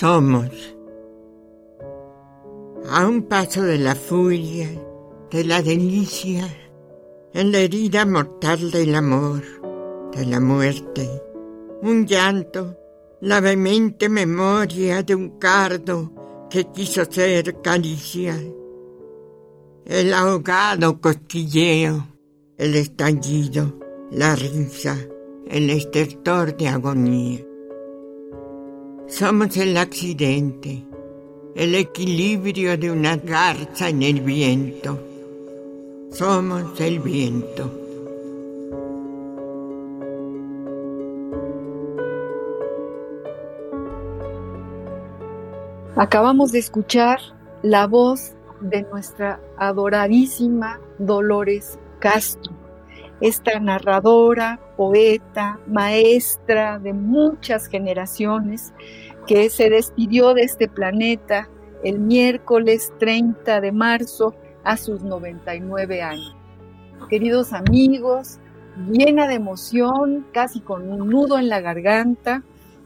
Somos a un paso de la furia, de la delicia, en la herida mortal del amor, de la muerte, un llanto, la vehemente memoria de un cardo que quiso ser caricia, el ahogado cosquilleo, el estallido, la risa, el estertor de agonía. Somos el accidente, el equilibrio de una garza en el viento. Somos el viento. Acabamos de escuchar la voz de nuestra adoradísima Dolores Castro, esta narradora, poeta, maestra de muchas generaciones que se despidió de este planeta el miércoles 30 de marzo a sus 99 años. Queridos amigos, llena de emoción, casi con un nudo en la garganta,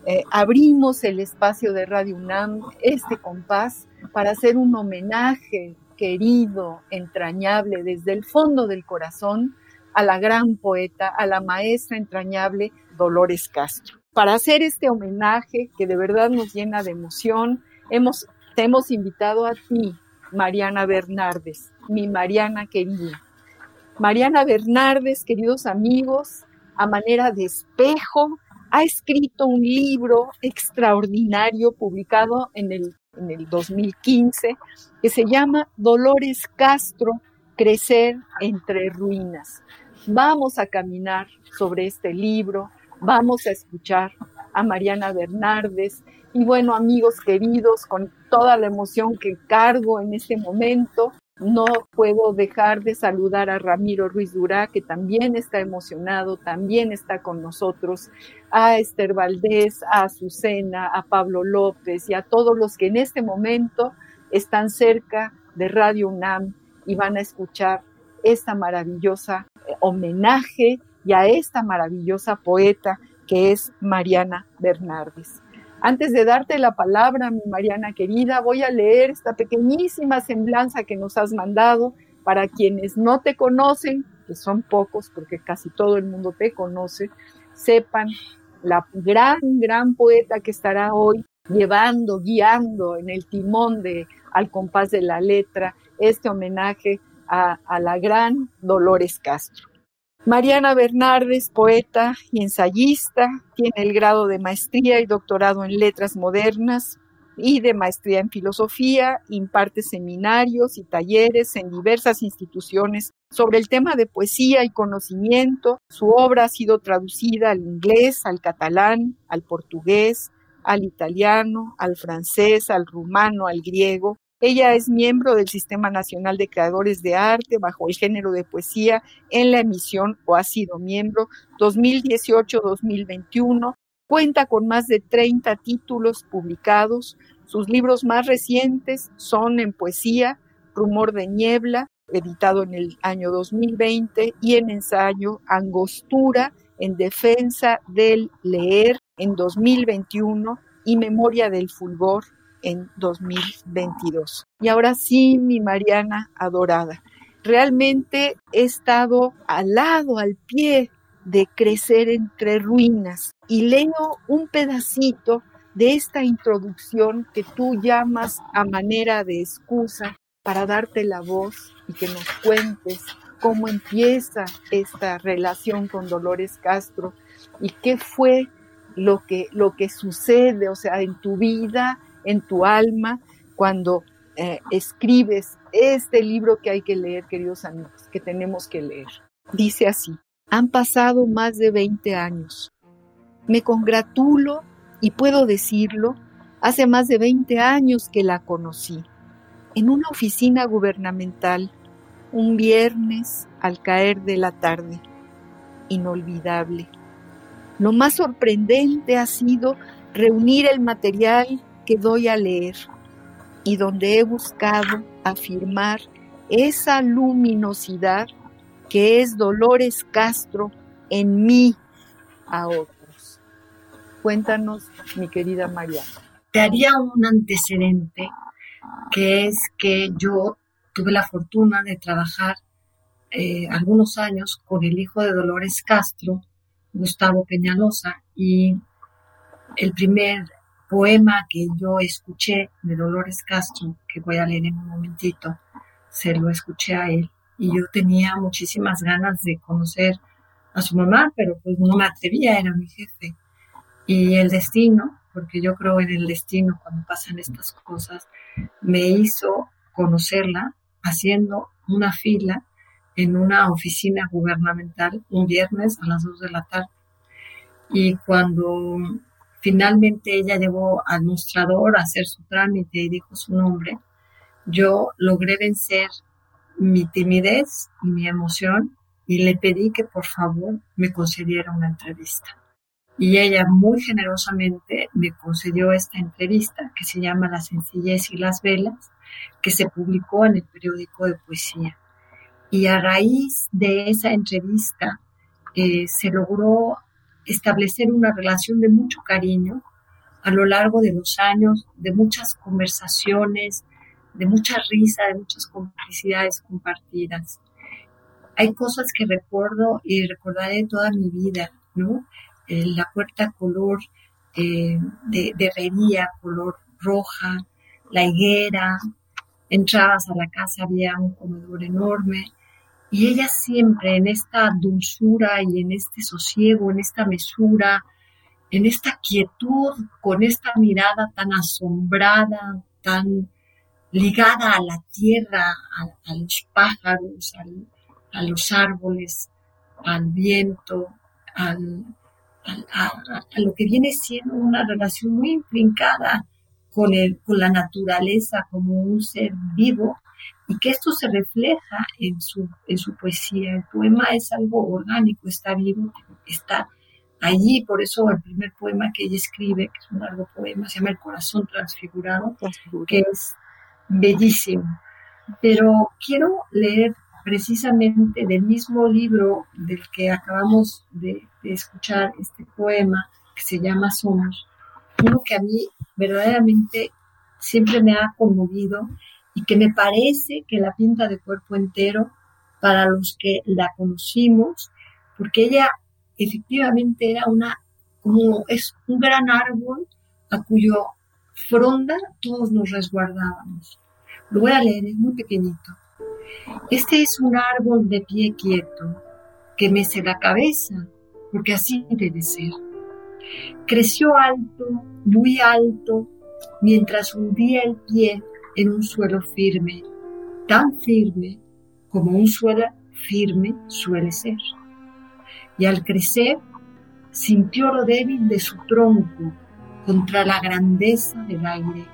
eh, abrimos el espacio de Radio UNAM, este compás, para hacer un homenaje querido, entrañable, desde el fondo del corazón, a la gran poeta, a la maestra entrañable Dolores Castro. Para hacer este homenaje que de verdad nos llena de emoción, hemos, te hemos invitado a ti, Mariana Bernardes, mi Mariana querida. Mariana Bernardes, queridos amigos, a manera de espejo, ha escrito un libro extraordinario publicado en el, en el 2015 que se llama Dolores Castro, Crecer entre Ruinas. Vamos a caminar sobre este libro, vamos a escuchar a Mariana Bernardes. Y bueno, amigos queridos, con toda la emoción que cargo en este momento, no puedo dejar de saludar a Ramiro Ruiz Durá, que también está emocionado, también está con nosotros, a Esther Valdés, a Azucena, a Pablo López y a todos los que en este momento están cerca de Radio UNAM y van a escuchar esta maravillosa homenaje y a esta maravillosa poeta que es Mariana Bernardes. Antes de darte la palabra, mi Mariana querida, voy a leer esta pequeñísima semblanza que nos has mandado para quienes no te conocen, que son pocos porque casi todo el mundo te conoce, sepan la gran, gran poeta que estará hoy llevando, guiando en el timón de Al compás de la letra este homenaje a, la gran Dolores Castro. Mariana Bernardes, poeta y ensayista, tiene el grado de maestría y doctorado en letras modernas y de maestría en filosofía, imparte seminarios y talleres en diversas instituciones sobre el tema de poesía y conocimiento. Su obra ha sido traducida al inglés, al catalán, al portugués, al italiano, al francés, al rumano, al griego, ella es miembro del Sistema Nacional de Creadores de Arte bajo el género de poesía en la emisión o ha sido miembro 2018-2021. Cuenta con más de 30 títulos publicados. Sus libros más recientes son en poesía, Rumor de Niebla, editado en el año 2020, y en ensayo Angostura en defensa del leer en 2021 y Memoria del Fulgor en 2022. Y ahora sí, mi Mariana adorada, realmente he estado al lado, al pie de crecer entre ruinas y leo un pedacito de esta introducción que tú llamas a manera de excusa para darte la voz y que nos cuentes cómo empieza esta relación con Dolores Castro y qué fue lo que, lo que sucede, o sea, en tu vida en tu alma cuando eh, escribes este libro que hay que leer, queridos amigos, que tenemos que leer. Dice así, han pasado más de 20 años. Me congratulo, y puedo decirlo, hace más de 20 años que la conocí, en una oficina gubernamental, un viernes al caer de la tarde. Inolvidable. Lo más sorprendente ha sido reunir el material que doy a leer y donde he buscado afirmar esa luminosidad que es Dolores Castro en mí a otros. Cuéntanos, mi querida María. Te haría un antecedente que es que yo tuve la fortuna de trabajar eh, algunos años con el hijo de Dolores Castro, Gustavo Peñalosa, y el primer poema que yo escuché de Dolores Castro, que voy a leer en un momentito, se lo escuché a él y yo tenía muchísimas ganas de conocer a su mamá, pero pues no me atrevía, era mi jefe. Y el destino, porque yo creo en el destino cuando pasan estas cosas, me hizo conocerla haciendo una fila en una oficina gubernamental un viernes a las 2 de la tarde. Y cuando Finalmente ella llevó al mostrador a hacer su trámite y dijo su nombre. Yo logré vencer mi timidez y mi emoción y le pedí que por favor me concediera una entrevista. Y ella muy generosamente me concedió esta entrevista que se llama La sencillez y las velas, que se publicó en el periódico de poesía. Y a raíz de esa entrevista eh, se logró establecer una relación de mucho cariño a lo largo de los años, de muchas conversaciones, de mucha risa, de muchas complicidades compartidas. Hay cosas que recuerdo y recordaré toda mi vida, ¿no? Eh, la puerta color eh, de, de herrería, color roja, la higuera, entrabas a la casa, había un comedor enorme, y ella siempre en esta dulzura y en este sosiego, en esta mesura, en esta quietud, con esta mirada tan asombrada, tan ligada a la tierra, a, los pájaros, a los árboles, al viento, a, lo que viene siendo una relación muy el, con la naturaleza como un ser vivo y que esto se refleja en su, en su poesía. El poema es algo orgánico, está vivo, está allí, por eso el primer poema que ella escribe, que es un largo poema, se llama El corazón transfigurado, que es bellísimo. Pero quiero leer precisamente del mismo libro del que acabamos de, de escuchar este poema, que se llama Somos, uno que a mí verdaderamente siempre me ha conmovido y que me parece que la pinta de cuerpo entero para los que la conocimos, porque ella efectivamente era una, como es un gran árbol a cuyo fronda todos nos resguardábamos. Lo voy a leer, es muy pequeñito. Este es un árbol de pie quieto, que mece la cabeza, porque así debe ser. Creció alto, muy alto, mientras hundía el pie en un suelo firme, tan firme como un suelo firme suele ser. Y al crecer, sintió lo débil de su tronco contra la grandeza del aire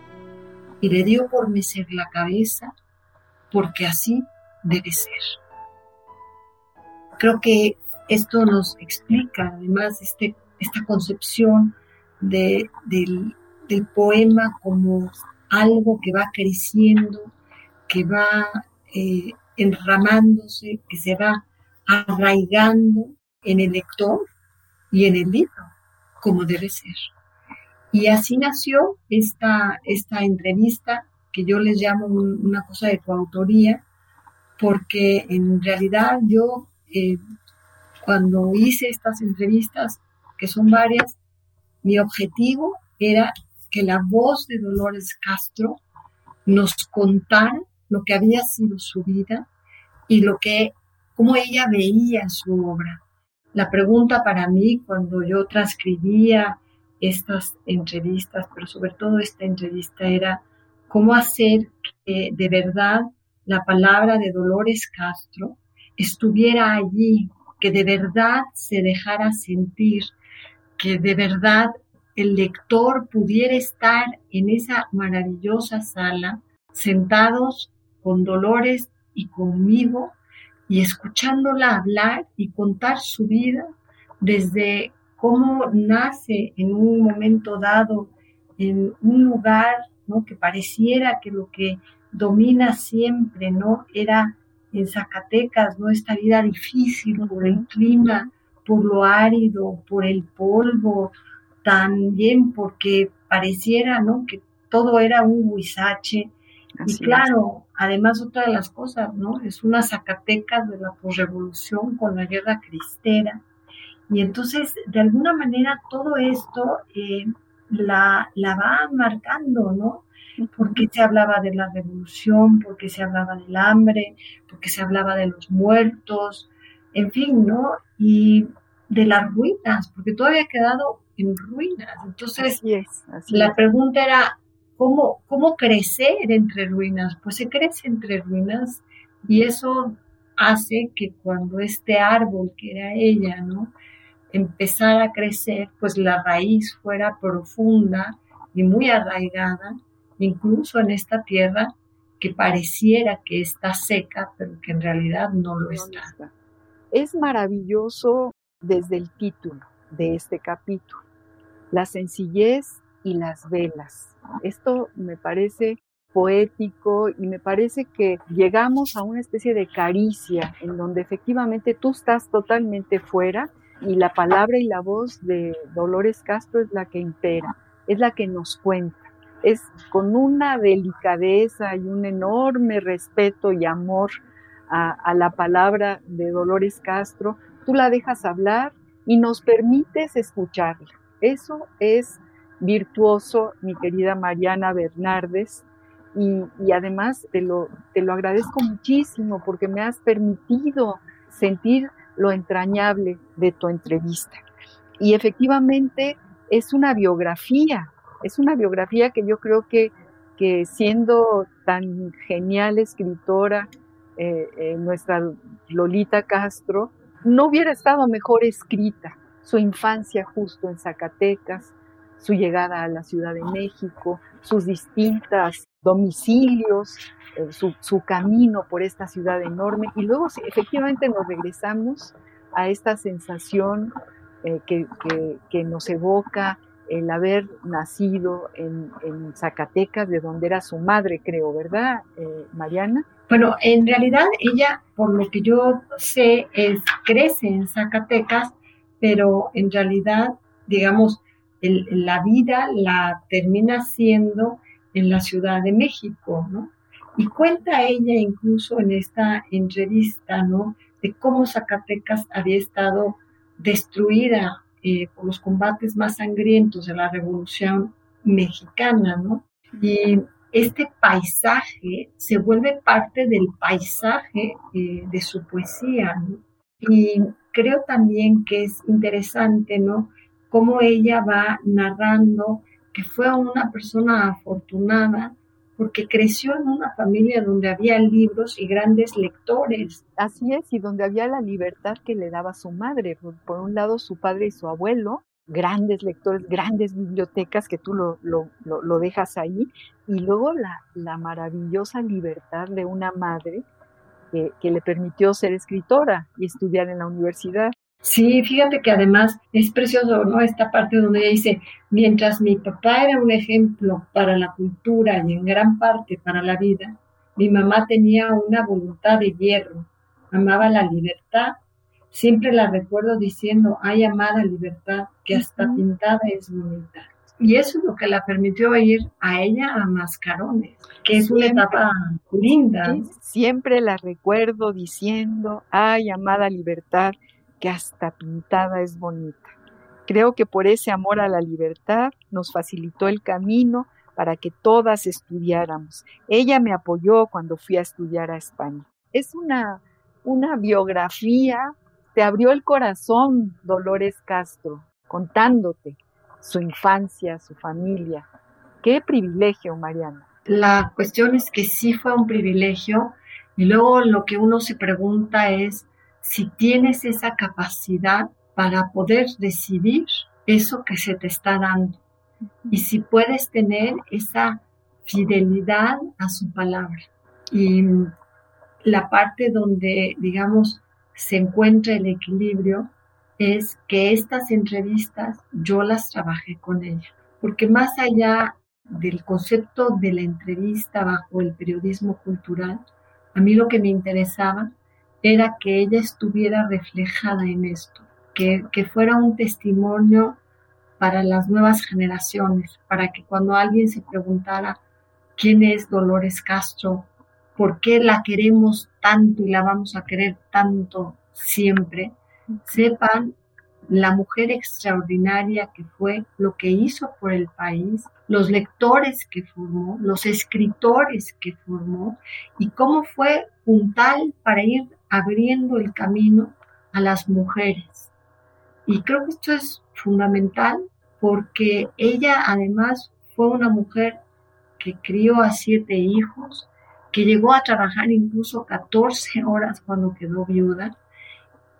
y le dio por mecer la cabeza porque así debe ser. Creo que esto nos explica además este, esta concepción de, del, del poema como algo que va creciendo, que va eh, enramándose, que se va arraigando en el lector y en el libro, como debe ser. Y así nació esta, esta entrevista que yo les llamo una cosa de coautoría, porque en realidad yo eh, cuando hice estas entrevistas, que son varias, mi objetivo era que la voz de Dolores Castro nos contara lo que había sido su vida y lo que, cómo ella veía su obra. La pregunta para mí cuando yo transcribía estas entrevistas, pero sobre todo esta entrevista era cómo hacer que de verdad la palabra de Dolores Castro estuviera allí, que de verdad se dejara sentir, que de verdad el lector pudiera estar en esa maravillosa sala, sentados con Dolores y conmigo, y escuchándola hablar y contar su vida desde cómo nace en un momento dado en un lugar ¿no? que pareciera que lo que domina siempre no era en Zacatecas, ¿no? Esta vida difícil por el clima, por lo árido, por el polvo, también porque pareciera, ¿no? Que todo era un huizache. y claro, además otra de las cosas, ¿no? Es una Zacatecas de la posrevolución con la guerra cristera. Y entonces, de alguna manera, todo esto eh, la, la va marcando, ¿no? porque se hablaba de la revolución, porque se hablaba del hambre, porque se hablaba de los muertos, en fin, ¿no? Y de las ruinas, porque todo había quedado en ruinas. Entonces, la pregunta era, ¿cómo, ¿cómo crecer entre ruinas? Pues se crece entre ruinas y eso hace que cuando este árbol, que era ella, ¿no? empezara a crecer, pues la raíz fuera profunda y muy arraigada incluso en esta tierra que pareciera que está seca, pero que en realidad no lo está. Es maravilloso desde el título de este capítulo, la sencillez y las velas. Esto me parece poético y me parece que llegamos a una especie de caricia en donde efectivamente tú estás totalmente fuera y la palabra y la voz de Dolores Castro es la que impera, es la que nos cuenta es con una delicadeza y un enorme respeto y amor a, la palabra de Dolores Castro, tú la dejas hablar y nos permites escucharla. Eso es virtuoso, mi querida Mariana Bernardes, y, y, además te lo, te lo agradezco muchísimo porque me has permitido sentir lo entrañable de tu entrevista. Y efectivamente es una biografía, es una biografía que yo creo que, que siendo tan genial escritora, eh, eh, nuestra Lolita Castro, no hubiera estado mejor escrita. Su infancia justo en Zacatecas, su llegada a la Ciudad de México, sus distintos domicilios, eh, su, camino por esta ciudad enorme. Y luego efectivamente nos regresamos a esta sensación que, que, nos evoca el haber nacido en, Zacatecas, de donde era su madre, creo, ¿verdad, eh, Mariana? Bueno, en realidad ella, por lo que yo sé, es, crece en Zacatecas, pero en realidad, digamos, la vida la termina siendo en la Ciudad de México, ¿no? Y cuenta ella incluso en esta entrevista, ¿no? De cómo Zacatecas había estado destruida eh, por los combates más sangrientos de la Revolución Mexicana, ¿no? Y este paisaje se vuelve parte del paisaje eh, de su poesía, ¿no? Y creo también que es interesante, ¿no? Cómo ella va narrando que fue una persona afortunada porque creció en una familia donde había libros y grandes lectores. Así es, y donde había la libertad que le daba su madre. Por, un lado, su padre y su abuelo, grandes lectores, grandes bibliotecas que tú lo, lo, dejas ahí, y luego la, la, maravillosa libertad de una madre que, que le permitió ser escritora y estudiar en la universidad. Sí, fíjate que además es precioso, ¿no? Esta parte donde ella dice, mientras mi papá era un ejemplo para la cultura y en gran parte para la vida, mi mamá tenía una voluntad de hierro, amaba la libertad. Siempre la recuerdo diciendo, ay, amada libertad, que hasta pintada es bonita. Y eso es lo que la permitió ir a ella a Mascarones, que es una etapa linda. Siempre la recuerdo diciendo, ay, amada libertad, que hasta pintada es bonita. Creo que por ese amor a la libertad nos facilitó el camino para que todas estudiáramos. Ella me apoyó cuando fui a estudiar a España. Es una, una biografía, te abrió el corazón Dolores Castro, contándote su infancia, su familia. Qué privilegio, Mariana. La cuestión es que sí fue un privilegio Y luego lo que uno se pregunta es si tienes esa capacidad para poder recibir eso que se te está dando y si puedes tener esa fidelidad a su palabra. Y la parte donde, digamos, se encuentra el equilibrio es que estas entrevistas yo las trabajé con ella, porque más allá del concepto de la entrevista bajo el periodismo cultural, a mí lo que me interesaba era que ella estuviera reflejada en esto, que, que fuera un testimonio para las nuevas generaciones, para que cuando alguien se preguntara quién es Dolores Castro, por qué la queremos tanto y la vamos a querer tanto siempre, sepan la mujer extraordinaria que fue, lo que hizo por el país, los lectores que formó, los escritores que formó y cómo fue puntal para ir abriendo el camino a las mujeres. Y creo que esto es fundamental porque ella además fue una mujer que crió a siete hijos, que llegó a trabajar incluso 14 horas cuando quedó viuda,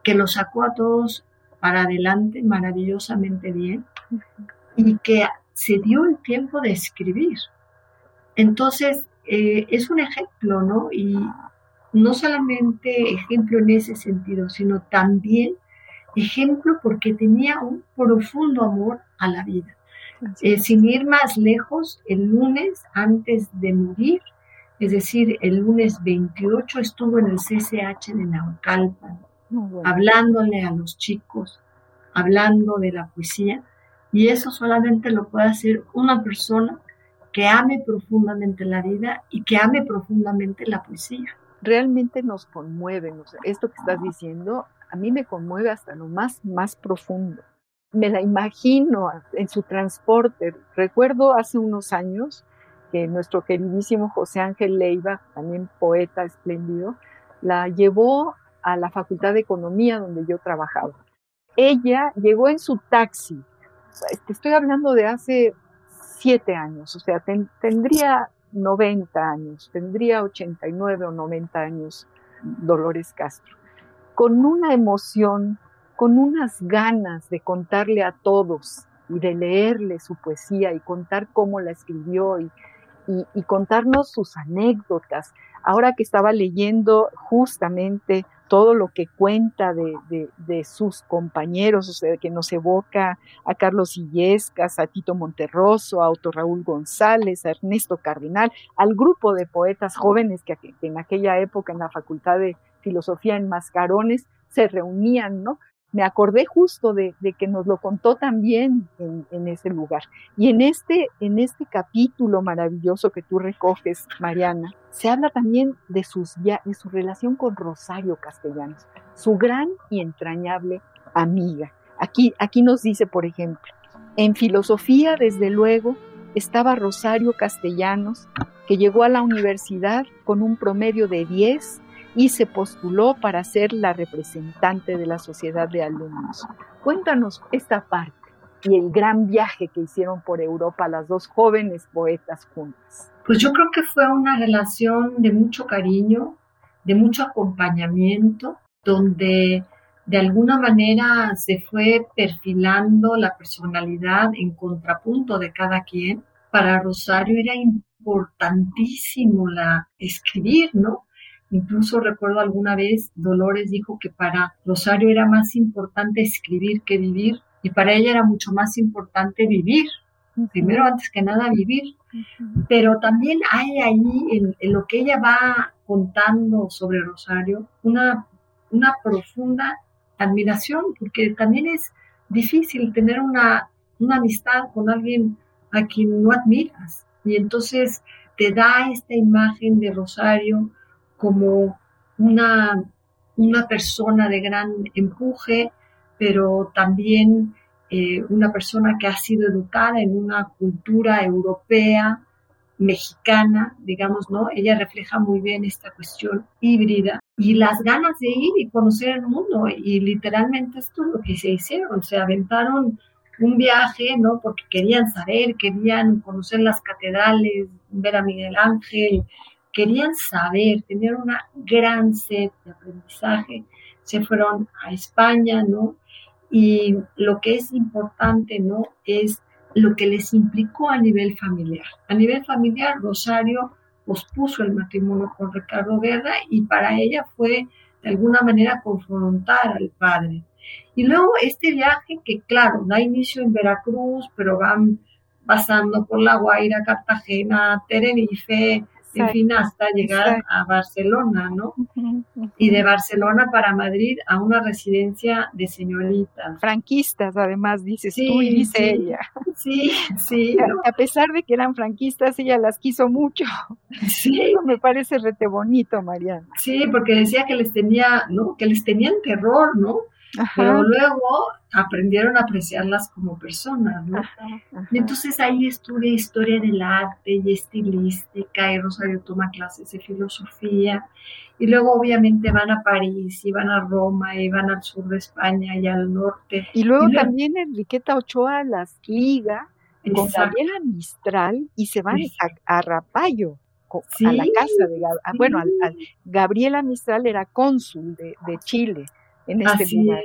que lo sacó a todos para adelante maravillosamente bien y que se dio el tiempo de escribir. Entonces, eh, es un ejemplo, ¿no? Y no solamente ejemplo en ese sentido, sino también ejemplo porque tenía un profundo amor a la vida. Eh, sin ir más lejos, el lunes antes de morir, es decir, el lunes 28 estuvo en el CCH de Naucalpan, hablándole a los chicos, hablando de la poesía, y eso solamente lo puede hacer una persona que ame profundamente la vida y que ame profundamente la poesía. Realmente nos conmueve, esto que estás diciendo a mí me conmueve hasta lo más, más profundo. Me la imagino en su transporte. Recuerdo hace unos años que nuestro queridísimo José Ángel Leiva, también poeta espléndido, la llevó a la Facultad de Economía donde yo trabajaba. Ella llegó en su taxi. Estoy hablando de hace siete años, o sea, tendría 90 años, tendría 89 o 90 años Dolores Castro con una emoción, con unas ganas de contarle a todos y de leerle su poesía y contar cómo la escribió y, contarnos sus anécdotas. Ahora que estaba leyendo justamente todo lo que cuenta de, sus compañeros, o sea, que nos evoca a Carlos Illescas, a Tito Monterroso, a Otto Raúl González, a Ernesto Cardenal, al grupo de poetas jóvenes que en aquella época en la Facultad de filosofía en mascarones se reunían, ¿no? Me acordé justo de, que nos lo contó también en, ese lugar. Y en este, en este capítulo maravilloso que tú recoges, Mariana, se habla también de, sus, de su relación con Rosario Castellanos, su gran y entrañable amiga. Aquí, aquí nos dice, por ejemplo, en filosofía, desde luego, estaba Rosario Castellanos, que llegó a la universidad con un promedio de 10 y se postuló para ser la representante de la sociedad de alumnos. Cuéntanos esta parte y el gran viaje que hicieron por Europa las dos jóvenes poetas juntas. Pues yo creo que fue una relación de mucho cariño, de mucho acompañamiento, donde de alguna manera se fue perfilando la personalidad en contrapunto de cada quien. Para Rosario era importantísimo la escribir, ¿no? Incluso recuerdo alguna vez Dolores dijo que para Rosario era más importante escribir que vivir y para ella era mucho más importante vivir, primero antes que nada vivir. Pero también hay ahí en, lo que ella va contando sobre Rosario una, una profunda admiración, porque también es difícil tener una, una amistad con alguien a quien no admiras. Y entonces te da esta imagen de Rosario como una, una persona de gran empuje, pero también eh, una persona que ha sido educada en una cultura europea, mexicana, digamos, ¿no? Ella refleja muy bien esta cuestión híbrida y las ganas de ir y conocer el mundo y literalmente esto es lo que se hicieron, se aventaron un viaje, ¿no? Porque querían saber, querían conocer las catedrales, ver a Miguel Ángel, querían saber, tenían una gran sed de aprendizaje, se fueron a España, ¿no? Y lo que es importante, ¿no? Es lo que les implicó a nivel familiar. A nivel familiar, Rosario pospuso el matrimonio con Ricardo Guerra y para ella fue de alguna manera confrontar al padre. Y luego este viaje que, claro, da inicio en Veracruz, pero van pasando por La Guaira, Cartagena, Tenerife, en fin, hasta llegar a Barcelona, ¿no? Y de Barcelona para Madrid a una residencia de señoritas. Franquistas, además, dices tú y dice ella. Sí, sí. A pesar de que eran franquistas, ella las quiso mucho. Sí. Eso me parece rete bonito, Mariana. Sí, porque decía que les tenía, ¿no? Que les tenían terror, ¿no? Pero luego aprendieron a apreciarlas como personas, ¿no? Y entonces ahí estudia historia del arte y estilística, y Rosario toma clases de filosofía, y luego obviamente van a París, y van a Roma, y van al sur de España y al norte. Y luego, también Enriqueta Ochoa las liga con Gabriela Mistral y se van a, Rapallo. a la casa de bueno, Gabriela Mistral era cónsul de, de Chile en este lugar.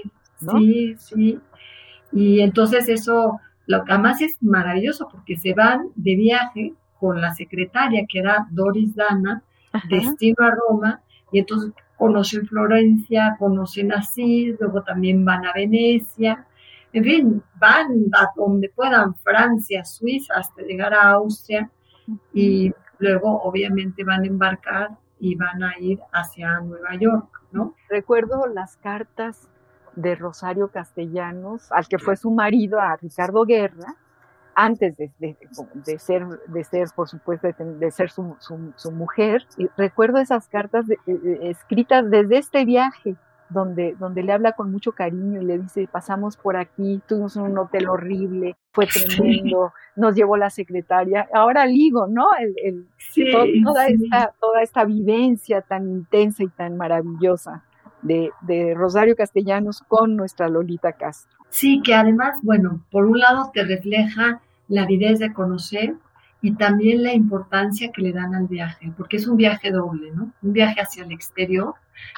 Sí, sí. Y entonces eso, lo que además es maravilloso porque se van de viaje con la secretaria que era Doris Dana, destino a Roma, y entonces conocen Florencia, conocen Asís, luego también van a Venecia, en fin, van a donde puedan, Francia, Suiza, hasta llegar a Austria, y luego obviamente van a embarcar y van a ir hacia Nueva York. Recuerdo las cartas de Rosario Castellanos, al que fue su marido, a Ricardo Guerra, antes de, ser, de ser, por supuesto, de, ser su, mujer. Y recuerdo esas cartas escritas desde este viaje, donde, donde le habla con mucho cariño y le dice, pasamos por aquí, tuvimos un hotel horrible, fue tremendo, nos llevó la secretaria, ahora ligo, ¿no? El, toda, Esta, toda esta vivencia tan intensa y tan maravillosa de, de Rosario Castellanos con nuestra Lolita Castro. Sí, que además, bueno, por un lado te refleja la avidez de conocer, y también la importancia que le dan al viaje, porque es un viaje doble, ¿no? Un viaje hacia el exterior,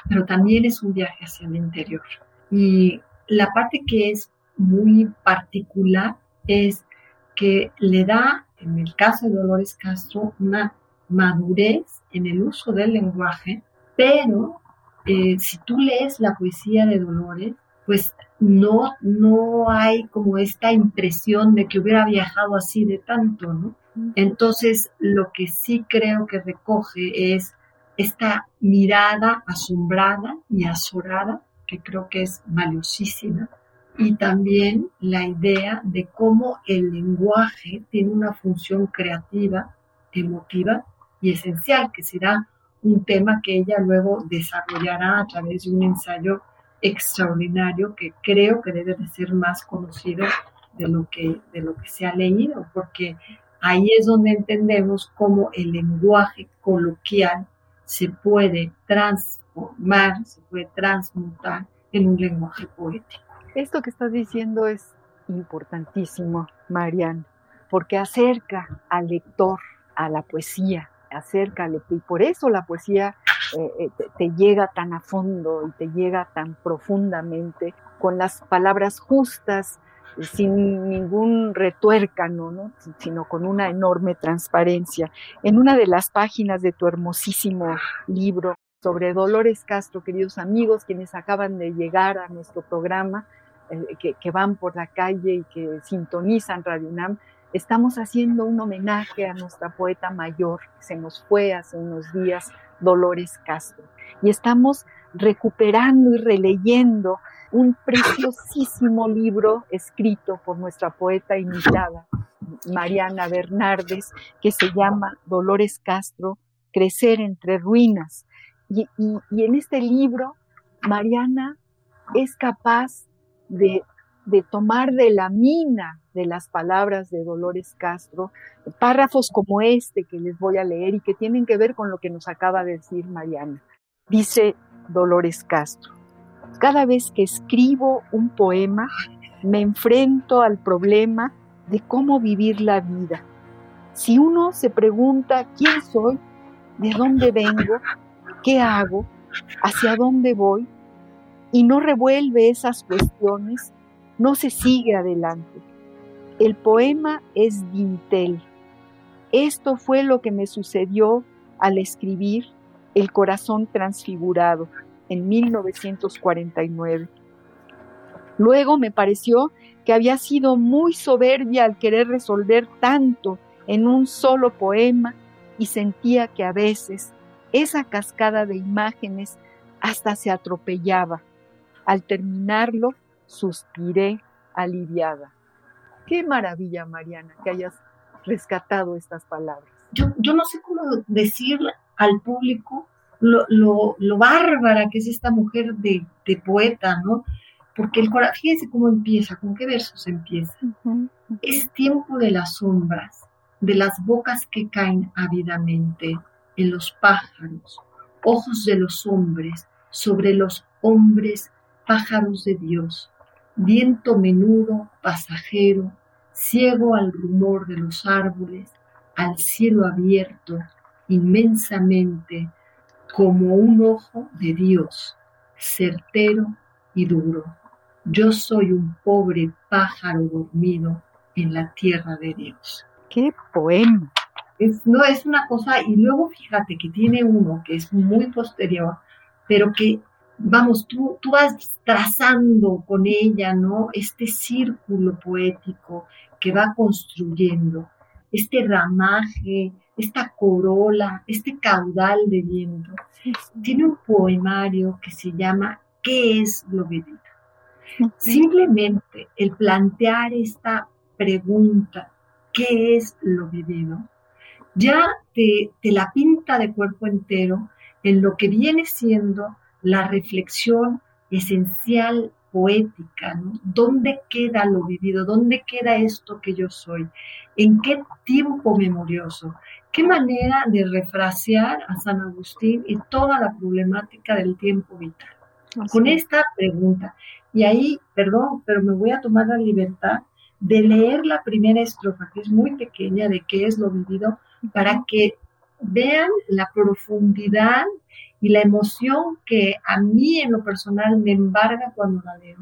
pero también es un viaje hacia el interior. Y la parte que es muy particular es que le da, en el caso de Dolores Castro, una madurez en el uso del lenguaje, pero eh, si tú lees la poesía de Dolores, pues no, no hay como esta impresión de que hubiera viajado así de tanto, ¿no? Entonces, lo que sí creo que recoge es esta mirada asombrada y azorada, que creo que es valiosísima, y también la idea de cómo el lenguaje tiene una función creativa, emotiva y esencial, que será un tema que ella luego desarrollará a través de un ensayo extraordinario que creo que debe de ser más conocido de lo que, de lo que se ha leído, porque ahí es donde entendemos cómo el lenguaje coloquial se puede transformar, se puede transmutar en un lenguaje poético. Esto que estás diciendo es importantísimo, Marian, porque acerca al lector a la poesía, acerca al lector, y por eso la poesía eh, eh, te, llega tan a fondo y te llega tan profundamente, con las palabras justas, sin ningún retuércano, ¿no? sino con una enorme transparencia. En una de las páginas de tu hermosísimo libro sobre Dolores Castro, queridos amigos, quienes acaban de llegar a nuestro programa, eh, que, van por la calle y que sintonizan Radio UNAM, estamos haciendo un homenaje a nuestra poeta mayor, que se nos fue hace unos días, Dolores Castro. Y estamos recuperando y releyendo un preciosísimo libro escrito por nuestra poeta invitada, Mariana Bernardes, que se llama Dolores Castro, Crecer entre Ruinas. Y, en este libro, Mariana es capaz de, de tomar de la mina de las palabras de Dolores Castro, párrafos como este que les voy a leer y que tienen que ver con lo que nos acaba de decir Mariana. Dice Dolores Castro, cada vez que escribo un poema, me enfrento al problema de cómo vivir la vida. Si uno se pregunta quién soy, de dónde vengo, qué hago, hacia dónde voy, y no revuelve esas cuestiones, no se sigue adelante. El poema es dintel. Esto fue lo que me sucedió al escribir El corazón transfigurado en 1949. Luego me pareció que había sido muy soberbia al querer resolver tanto en un solo poema y sentía que a veces esa cascada de imágenes hasta se atropellaba. Al terminarlo, suspiré aliviada. Qué maravilla, Mariana, que hayas rescatado estas palabras. Yo, yo no sé cómo decir al público lo, lo, lo, bárbara que es esta mujer de, de poeta, ¿no? Porque el corazón, fíjense cómo empieza, con qué versos empieza. Es tiempo de las sombras, de las bocas que caen ávidamente en los pájaros, ojos de los hombres, sobre los hombres, pájaros de Dios, viento menudo, pasajero, ciego al rumor de los árboles, al cielo abierto, inmensamente, como un ojo de Dios, certero y duro. Yo soy un pobre pájaro dormido en la tierra de Dios. ¡Qué poema! Es, no es una cosa, y luego fíjate que tiene uno que es muy posterior, pero que, vamos, tú, tú vas trazando con ella, ¿no? Este círculo poético que va construyendo, este ramaje, esta corola, este caudal de viento. Tiene un poemario que se llama ¿Qué es lo vivido? Simplemente el plantear esta pregunta, ¿qué es lo vivido? Ya te, te la pinta de cuerpo entero en lo que viene siendo la reflexión esencial poética, ¿no? ¿Dónde queda lo vivido? ¿Dónde queda esto que yo soy? ¿En qué tiempo memorioso? ¿Qué manera de refrasear a San Agustín y toda la problemática del tiempo vital? Con esta pregunta. Y ahí, perdón, pero me voy a tomar la libertad de leer la primera estrofa, que es muy pequeña, de qué es lo vivido, para que vean la profundidad y la emoción que a mí en lo personal me embarga cuando la leo.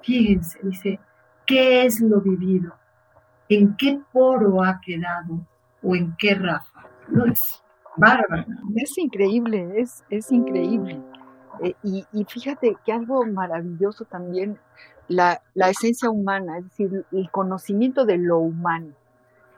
Fíjense, dice, ¿qué es lo vivido? ¿En qué poro ha quedado? ¿O en qué rafa? No es bárbaro. Es increíble, es, es increíble. Eh, y, y, fíjate que algo maravilloso también, la, la esencia humana, es decir, el conocimiento de lo humano.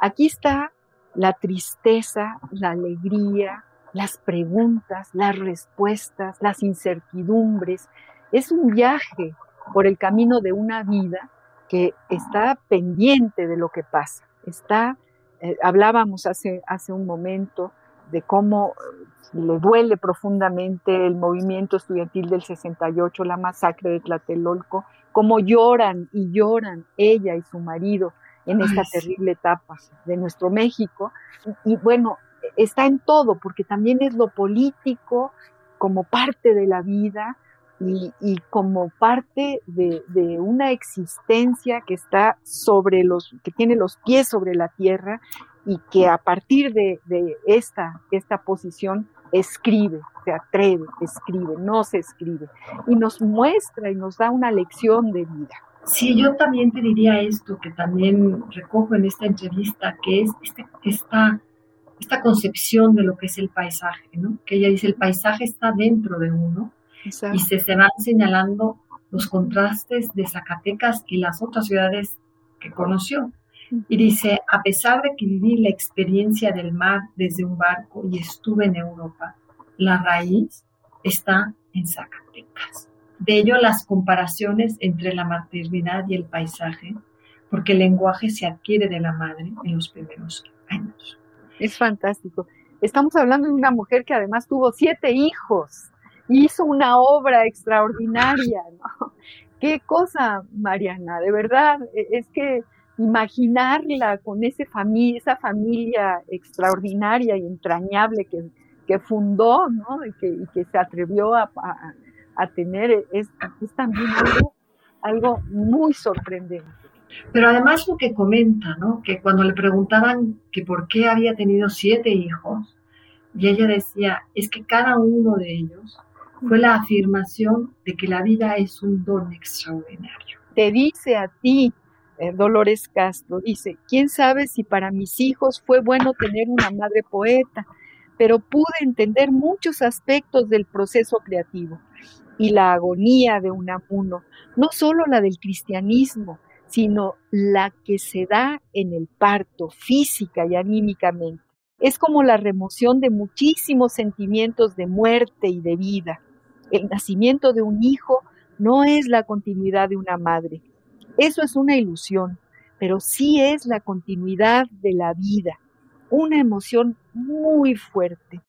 Aquí está la tristeza, la alegría, las preguntas, las respuestas, las incertidumbres. Es un viaje por el camino de una vida que está pendiente de lo que pasa. Está, eh, hablábamos hace, hace un momento de cómo eh, le duele profundamente el movimiento estudiantil del 68, la masacre de Tlatelolco, cómo lloran y lloran ella y su marido en esta terrible etapa de nuestro México. Y, bueno, está en todo, porque también es lo político como parte de la vida y, como parte de, una existencia que está sobre los, que tiene los pies sobre la tierra y que a partir de, esta, esta posición escribe, se atreve, escribe, no se escribe y nos muestra y nos da una lección de vida. Sí, yo también te diría esto que también recojo en esta entrevista, que es este, esta, esta concepción de lo que es el paisaje, ¿no? Que ella dice, el paisaje está dentro de uno y se, se van señalando los contrastes de Zacatecas y las otras ciudades que conoció. Y dice, a pesar de que viví la experiencia del mar desde un barco y estuve en Europa, la raíz está en Zacatecas. De ello las comparaciones entre la maternidad y el paisaje, porque el lenguaje se adquiere de la madre en los primeros años. Es fantástico. Estamos hablando de una mujer que además tuvo siete hijos, hizo una obra extraordinaria. ¿no? Qué cosa, Mariana, de verdad, e-, es que imaginarla con ese familia, esa familia extraordinaria y entrañable que, que fundó ¿no? y, que, que se atrevió a, a tener es, también algo, muy sorprendente. Pero además lo que comenta, ¿no? Que cuando le preguntaban que por qué había tenido siete hijos, Y ella decía, es que cada uno de ellos fue la afirmación de que la vida es un don extraordinario. Te dice a ti, eh, Dolores Castro, dice, ¿quién sabe si para mis hijos fue bueno tener una madre poeta? Pero pude entender muchos aspectos del proceso creativo y la agonía de Unamuno, no solo la del cristianismo, sino la que se da en el parto física y anímicamente. Es como la remoción de muchísimos sentimientos de muerte y de vida. El nacimiento de un hijo no es la continuidad de una madre. Eso es una ilusión, pero sí es la continuidad de la vida. Una emoción muy fuerte.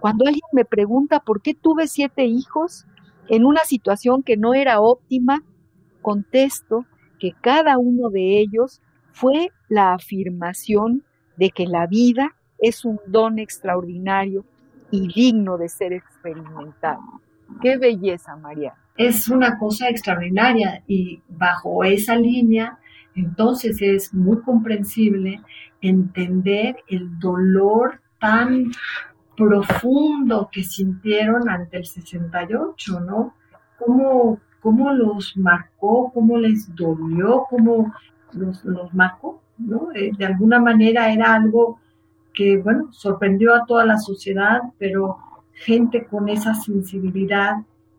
Cuando alguien me pregunta por qué tuve siete hijos en una situación que no era óptima, contesto que cada uno de ellos fue la afirmación de que la vida es un don extraordinario y digno de ser experimentado. Qué belleza, María. Es una cosa extraordinaria y bajo esa línea, entonces es muy comprensible entender el dolor tan profundo que sintieron ante el 68, ¿no? Cómo cómo los marcó, cómo les dolió, cómo los, marcó, ¿no? Eh, de alguna manera era algo que, bueno, sorprendió a toda la sociedad, pero gente con esa sensibilidad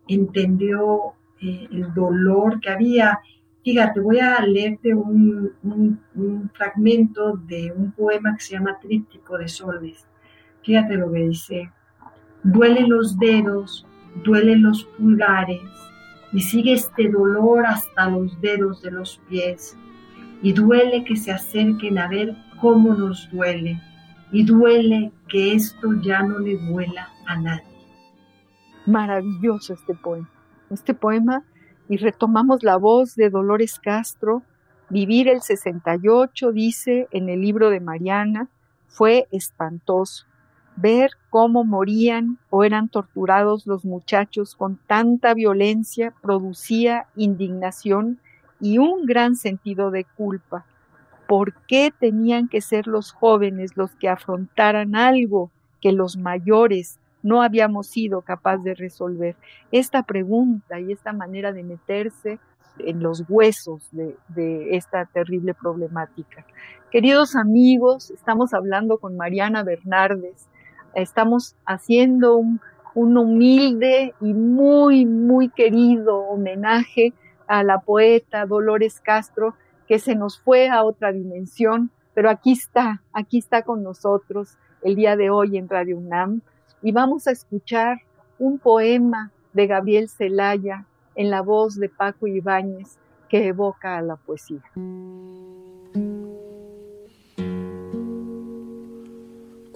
entendió eh, el dolor que había. Fíjate, voy a leerte un, un, fragmento de un poema que se llama Tríptico de Soles. Fíjate lo que dice. Duelen los dedos, duelen los pulgares, y sigue este dolor hasta los dedos de los pies. Y duele que se acerquen a ver cómo nos duele. Y duele que esto ya no le duela a nadie. Maravilloso este poema. Este poema, y retomamos la voz de Dolores Castro, Vivir el 68, dice en el libro de Mariana, fue espantoso ver cómo morían o eran torturados los muchachos con tanta violencia producía indignación y un gran sentido de culpa. ¿Por qué tenían que ser los jóvenes los que afrontaran algo que los mayores no habíamos sido capaces de resolver? Esta pregunta y esta manera de meterse en los huesos de, de, esta terrible problemática. Queridos amigos, estamos hablando con Mariana Bernardes, estamos haciendo un, humilde y muy, muy querido homenaje a la poeta Dolores Castro, que se nos fue a otra dimensión, pero aquí está, aquí está con nosotros el día de hoy en Radio UNAM y vamos a escuchar un poema de Gabriel Celaya en la voz de Paco Ibáñez que evoca a la poesía.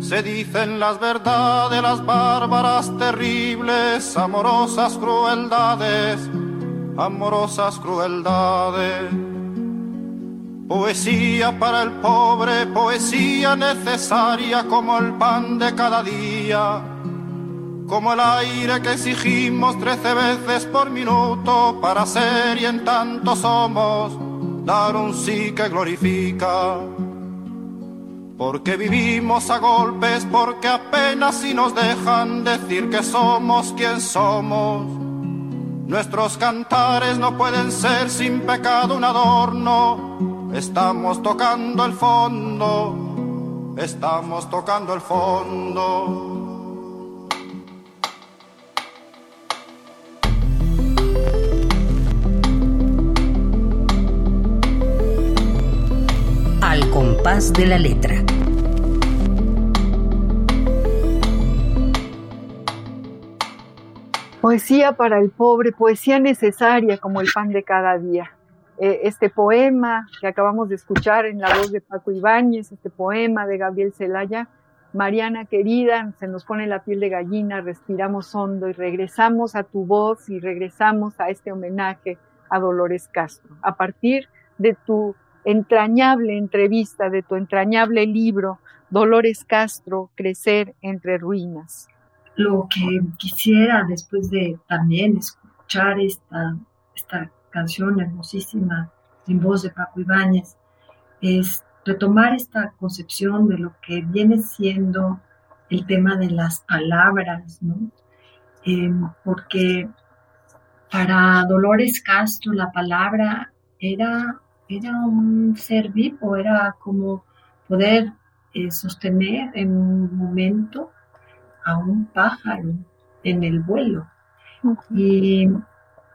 se dicen las verdades, las bárbaras, terribles, amorosas crueldades, amorosas crueldades. Poesía para el pobre, poesía necesaria como el pan de cada día, como el aire que exigimos trece veces por minuto para ser y en tanto somos, dar un sí que glorifica porque vivimos a golpes, porque apenas si nos dejan decir que somos quien somos. Nuestros cantares no pueden ser sin pecado un adorno. Estamos tocando el fondo, estamos tocando el fondo. Compás de la letra. Poesía para el pobre, poesía necesaria como el pan de cada día. Eh, este poema que acabamos de escuchar en la voz de Paco Ibáñez, este poema de Gabriel Celaya, Mariana querida, se nos pone la piel de gallina, respiramos hondo y regresamos a tu voz y regresamos a este homenaje a Dolores Castro. A partir de tu entrañable entrevista, de tu entrañable libro, Dolores Castro, Crecer entre Ruinas. Lo que quisiera después de también escuchar esta, esta canción hermosísima en voz de Paco Ibáñez es retomar esta concepción de lo que viene siendo el tema de las palabras, ¿no? Em, porque para Dolores Castro la palabra era, era un ser vivo, era como poder eh, sostener en un momento a un pájaro en el vuelo. Y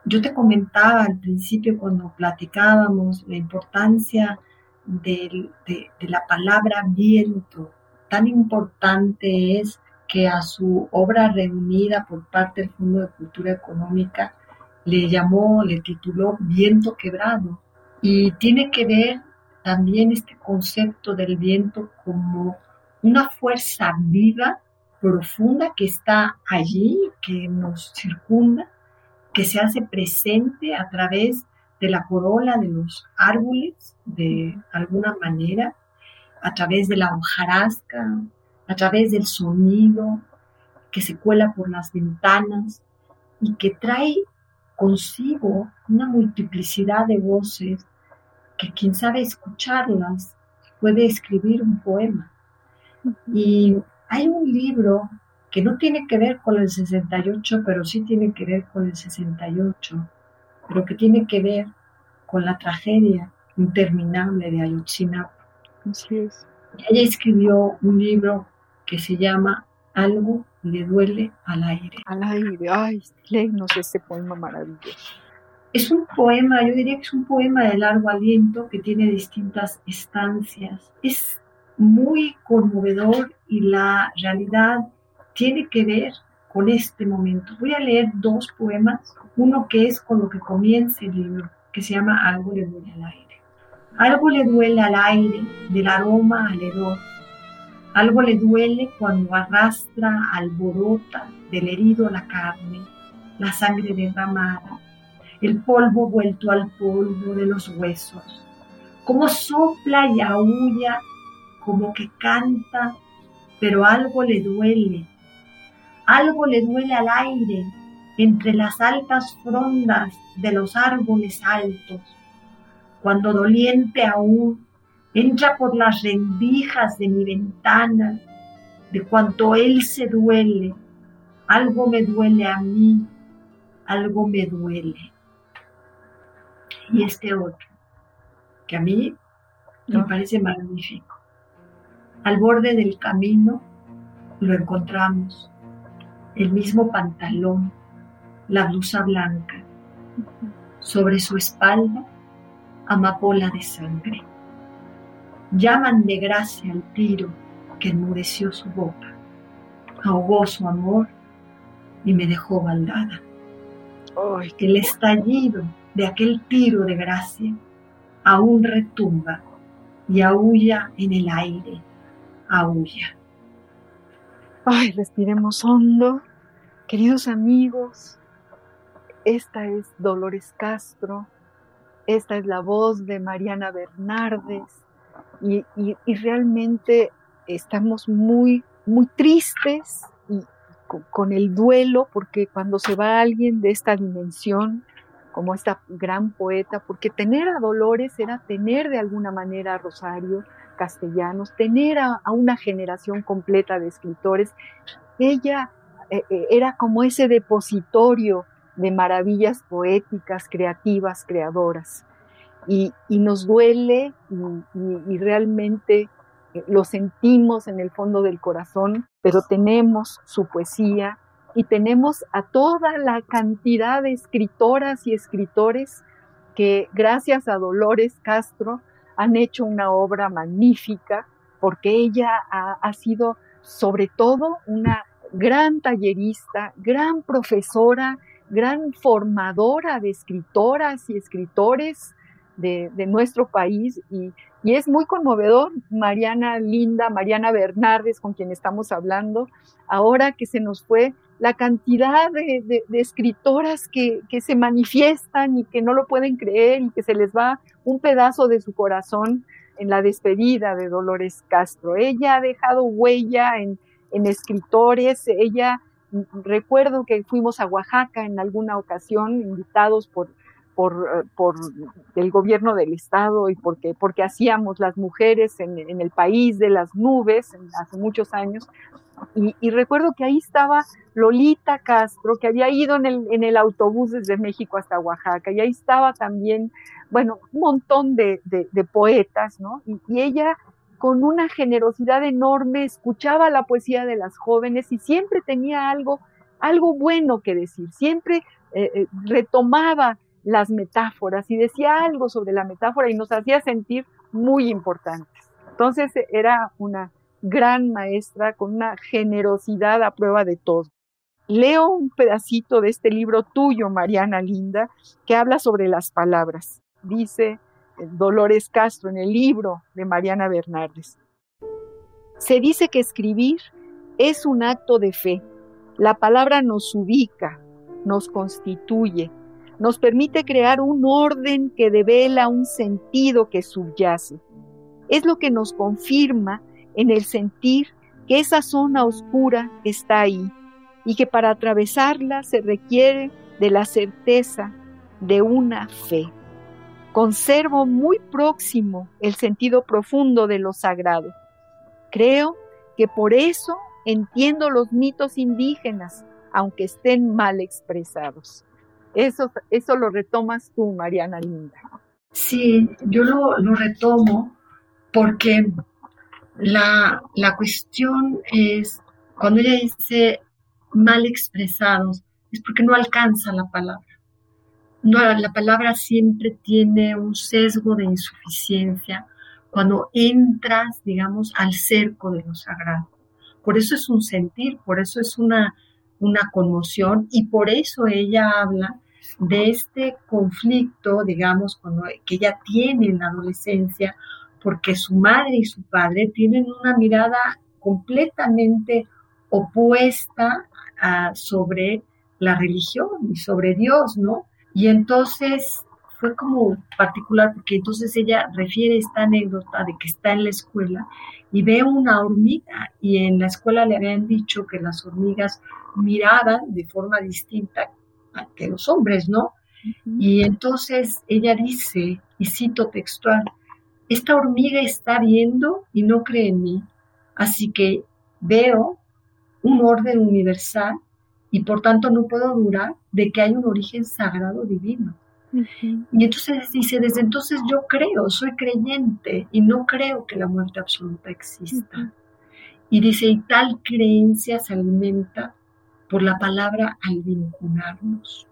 yo te comentaba al principio cuando platicábamos la importancia de, la palabra viento. Tan importante es que a su obra reunida por parte del Fondo de Cultura Económica le llamó, le tituló Viento Quebrado. Y tiene que ver también este concepto del viento como una fuerza viva, profunda, que está allí, que nos circunda, que se hace presente a través de la corola de los árboles, de alguna manera, a través de la hojarasca, a través del sonido que se cuela por las ventanas y que trae consigo una multiplicidad de voces que quien sabe escucharlas puede escribir un poema. Y hay un libro que no tiene que ver con el 68, pero sí tiene que ver con el 68, pero que tiene que ver con la tragedia interminable de Ayotzinapa. Así es. Ella escribió un libro que se llama Algo le duele al aire. Al aire, ay, léenos este poema maravilloso. Es un poema, yo diría que es un poema de largo aliento que tiene distintas estancias. Es muy conmovedor y la realidad tiene que ver con este momento. Voy a leer dos poemas, uno que es con lo que comienza el libro, que se llama Algo le duele al aire. Algo le duele al aire, del aroma al hedor. Algo le duele cuando arrastra, alborota del herido la carne, la sangre derramada, el polvo vuelto al polvo de los huesos. Como sopla y aúlla, como que canta, pero algo le duele. Algo le duele al aire, entre las altas frondas de los árboles altos, cuando doliente aún entra por las rendijas de mi ventana, de cuanto él se duele, algo me duele a mí, algo me duele. Y este otro, que a mí me parece magnífico. Al borde del camino lo encontramos, el mismo pantalón, la blusa blanca, sobre su espalda amapola de sangre. Llaman de gracia al tiro que enmudeció su boca, ahogó su amor y me dejó baldada. El estallido de aquel tiro de gracia aún retumba y aúlla en el aire, aúlla. Ay, respiremos hondo. Queridos amigos, esta es Dolores Castro, esta es la voz de Mariana Bernardes y, realmente estamos muy, muy tristes y con, el duelo porque cuando se va alguien de esta dimensión, como esta gran poeta, porque tener a Dolores era tener de alguna manera a Rosario Castellanos, tener a, una generación completa de escritores. Ella eh, eh, era como ese depositorio de maravillas poéticas, creativas, creadoras. Y, nos duele y, realmente eh, lo sentimos en el fondo del corazón, pero tenemos su poesía y tenemos a toda la cantidad de escritoras y escritores que gracias a Dolores Castro han hecho una obra magnífica porque ella ha sido sobre todo una gran tallerista, gran profesora, gran formadora de escritoras y escritores de, nuestro país y, es muy conmovedor. Mariana Linda, Mariana Bernardes, con quien estamos hablando, ahora que se nos fue la cantidad de, escritoras que, se manifiestan y que no lo pueden creer y que se les va un pedazo de su corazón en la despedida de Dolores Castro. Ella ha dejado huella en, en escritores, ella recuerdo que fuimos a Oaxaca en alguna ocasión, invitados por, por, por el gobierno del estado y porque, porque hacíamos las mujeres en, en el país de las nubes hace muchos años. Y, y, recuerdo que ahí estaba Lolita Castro, que había ido en el, en el autobús desde México hasta Oaxaca, y ahí estaba también, bueno, un montón de, de, de poetas, ¿no? Y, y ella con una generosidad enorme, escuchaba la poesía de las jóvenes y siempre tenía algo, algo bueno que decir, siempre eh, eh, retomaba las metáforas y decía algo sobre la metáfora y nos hacía sentir muy importantes. Entonces era una gran maestra con una generosidad a prueba de todo. Leo un pedacito de este libro tuyo, Mariana Linda, que habla sobre las palabras. Dice, Dolores Castro en el libro de Mariana Bernardes. Se dice que escribir es un acto de fe. La palabra nos ubica, nos constituye, nos permite crear un orden que devela un sentido que subyace. Es lo que nos confirma en el sentir que esa zona oscura está ahí y que para atravesarla se requiere de la certeza de una fe conservo muy próximo el sentido profundo de lo sagrado. Creo que por eso entiendo los mitos indígenas, aunque estén mal expresados. Eso, eso lo retomas tú, Mariana Linda. Sí, yo lo, retomo porque la, la cuestión es, cuando ella dice mal expresados, es porque no alcanza la palabra no, la palabra siempre tiene un sesgo de insuficiencia cuando entras, digamos, al cerco de lo sagrado. Por eso es un sentir, por eso es una, una conmoción y por eso ella habla de este conflicto, digamos, que ella tiene en la adolescencia, porque su madre y su padre tienen una mirada completamente opuesta sobre la religión y sobre Dios, ¿no? Y entonces fue como particular porque entonces ella refiere esta anécdota de que está en la escuela y ve una hormiga y en la escuela le habían dicho que las hormigas miraban de forma distinta que los hombres, ¿no? Y entonces ella dice, y cito textual, esta hormiga está viendo y no cree en mí, así que veo un orden universal y por tanto no puedo durar de que hay un origen sagrado divino. Y entonces dice, desde entonces yo creo, soy creyente y no creo que la muerte absoluta exista. Y dice, y tal creencia se alimenta por la palabra al vincularnos.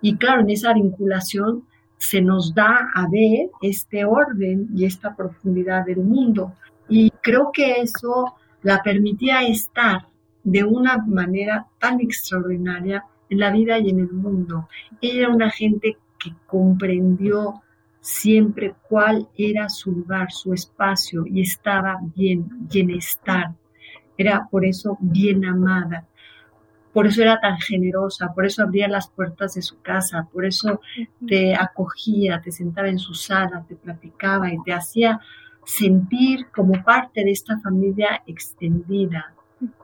Y claro, en esa vinculación se nos da a ver este orden y esta profundidad del mundo. Y creo que eso la permitía estar de una manera tan extraordinaria en la vida y en el mundo. Ella era una gente que comprendió siempre cuál era su lugar, su espacio y estaba bien, bienestar. Era por eso bien amada. Por eso era tan generosa, por eso abría las puertas de su casa, por eso te acogía, te sentaba en su sala, te platicaba y te hacía sentir como parte de esta familia extendida,